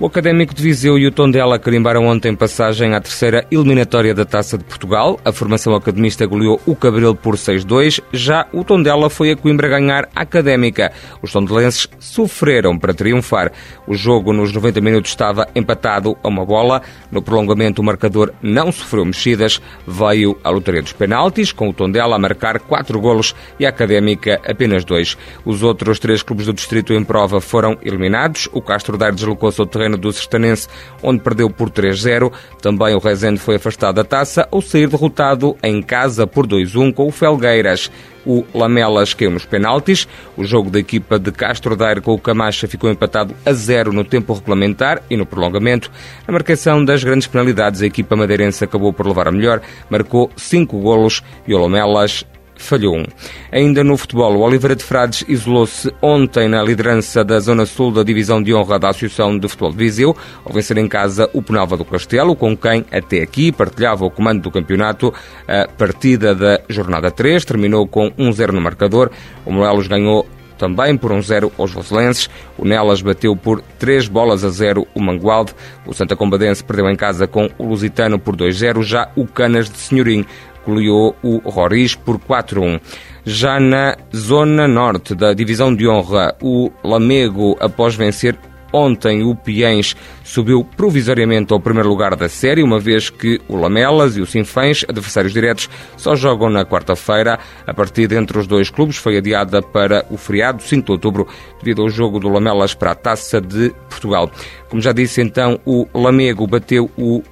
O Académico de Viseu e o Tondela carimbaram ontem passagem à terceira eliminatória da Taça de Portugal. A formação academista goleou o Cabril por 6-2. Já o Tondela foi a Coimbra ganhar a Académica. Os tondelenses sofreram para triunfar. O jogo nos 90 minutos estava empatado a uma bola. No prolongamento o marcador não sofreu mexidas. Veio a lotaria dos penaltis, com o Tondela a marcar quatro golos e a Académica apenas dois. Os outros três clubes do distrito em prova foram eliminados. O Castro Daire deslocou-se ao terreno terreno do Sertanense, onde perdeu por 3-0. Também o Rezende foi afastado da taça ao sair derrotado em casa por 2-1 com o Felgueiras. O Lamelas caiu nos penaltis. O jogo da equipa de Castro Daire com o Camacha ficou empatado a zero no tempo regulamentar e no prolongamento. Na marcação das grandes penalidades, a equipa madeirense acabou por levar a melhor, marcou cinco golos e o Lamelas falhou um. Ainda no futebol, o Oliveira de Frades isolou-se ontem na liderança da Zona Sul da Divisão de Honra da Associação de Futebol de Viseu, ao vencer em casa o Penalva do Castelo, com quem até aqui partilhava o comando do campeonato. A partida da jornada 3 terminou com 1-0 no marcador. O Morelos ganhou também por 1-0 aos voselenses. O Nelas bateu por 3 bolas a 0 o Mangualde. O Santa Combadense perdeu em casa com o Lusitano por 2-0. Já o Canas de Senhorim goleou o Roriz por 4-1. Já na zona norte da divisão de honra, o Lamego, após vencer Ontem o Piens subiu provisoriamente ao primeiro lugar da série, uma vez que o Lamelas e o Sinfãs, adversários diretos, só jogam na quarta-feira. A partida entre os dois clubes foi adiada para o feriado 5 de outubro, devido ao jogo do Lamelas para a Taça de Portugal. Como já disse então, o Lamego bateu o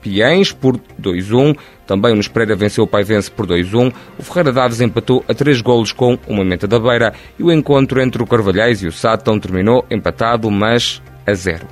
Piens por 2-1. Também o Nunes Pereira venceu o Paivense por 2-1. O Ferreira Daves empatou a três golos com o Mamenta da Beira. E o encontro entre o Carvalhais e o Sátão terminou empatado, mas a zero.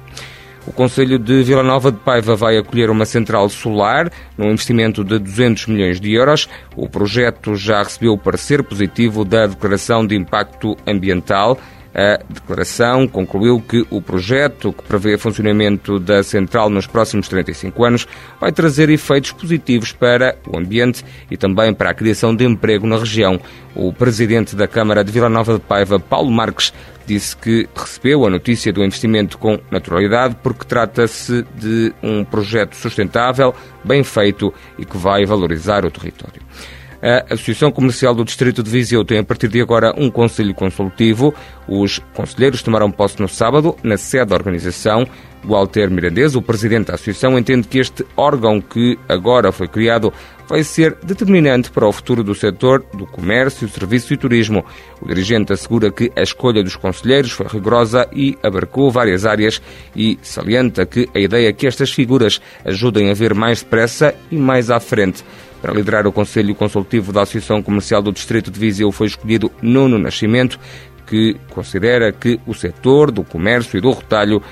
O Conselho de Vila Nova de Paiva vai acolher uma central solar num investimento de 200 milhões de euros. O projeto já recebeu o parecer positivo da Declaração de Impacto Ambiental a declaração concluiu que o projeto, que prevê o funcionamento da central nos próximos 35 anos, vai trazer efeitos positivos para o ambiente e também para a criação de emprego na região. O presidente da Câmara de Vila Nova de Paiva, Paulo Marques, disse que recebeu a notícia do investimento com naturalidade porque trata-se de um projeto sustentável, bem feito e que vai valorizar o território. A Associação Comercial do Distrito de Viseu tem a partir de agora um conselho consultivo. Os conselheiros tomaram posse no sábado, na sede da organização. Walter Mirandês, o presidente da associação, entende que este órgão que agora foi criado vai ser determinante para o futuro do setor do comércio, serviço e turismo. O dirigente assegura que a escolha dos conselheiros foi rigorosa e abarcou várias áreas e salienta que a ideia é que estas figuras ajudem a ver mais depressa e mais à frente. Para liderar o Conselho Consultivo da Associação Comercial do Distrito de Viseu foi escolhido Nuno Nascimento, que considera que o setor do comércio e do retalho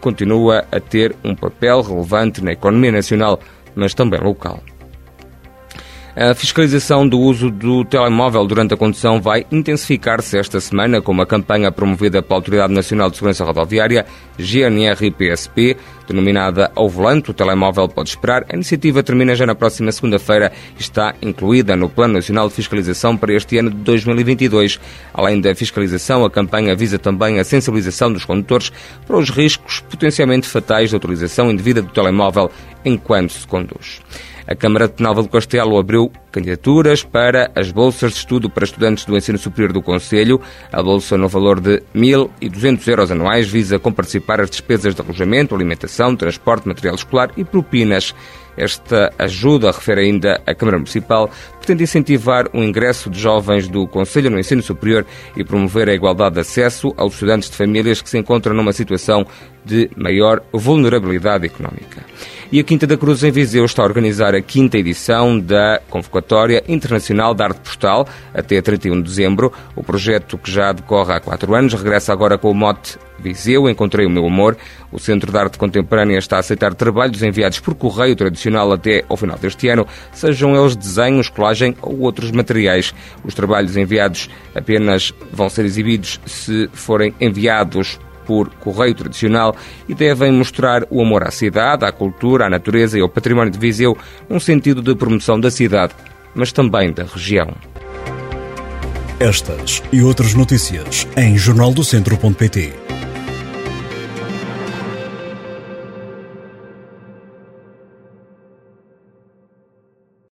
continua a ter um papel relevante na economia nacional, mas também local. A fiscalização do uso do telemóvel durante a condução vai intensificar-se esta semana com uma campanha promovida pela Autoridade Nacional de Segurança Rodoviária, GNR-PSP, denominada Ao Volante, o telemóvel pode esperar. A iniciativa termina já na próxima segunda-feira e está incluída no Plano Nacional de Fiscalização para este ano de 2022. Além da fiscalização, a campanha visa também a sensibilização dos condutores para os riscos potencialmente fatais da utilização indevida do telemóvel enquanto se conduz. A Câmara de Penalva do Castelo abriu candidaturas para as bolsas de estudo para estudantes do ensino superior do Conselho. A bolsa, no valor de 1.200 euros anuais, visa comparticipar as despesas de alojamento, alimentação, transporte, material escolar e propinas. Esta ajuda, refere ainda a Câmara Municipal, pretende incentivar o ingresso de jovens do Conselho no ensino superior e promover a igualdade de acesso aos estudantes de famílias que se encontram numa situação de maior vulnerabilidade económica. E a Quinta da Cruz em Viseu está a organizar a quinta edição da Convocatória Internacional de Arte Postal até 31 de dezembro. O projeto, que já decorre há quatro anos, regressa agora com o mote Viseu, Encontrei o Meu Amor. O Centro de Arte Contemporânea está a aceitar trabalhos enviados por correio tradicional até ao final deste ano, sejam eles desenhos, colagem ou outros materiais. Os trabalhos enviados apenas vão ser exibidos se forem enviados por correio tradicional e devem mostrar o amor à cidade, à cultura, à natureza e ao património de Viseu, num sentido de promoção da cidade, mas também da região. Estas e outras notícias em jornaldocentro.pt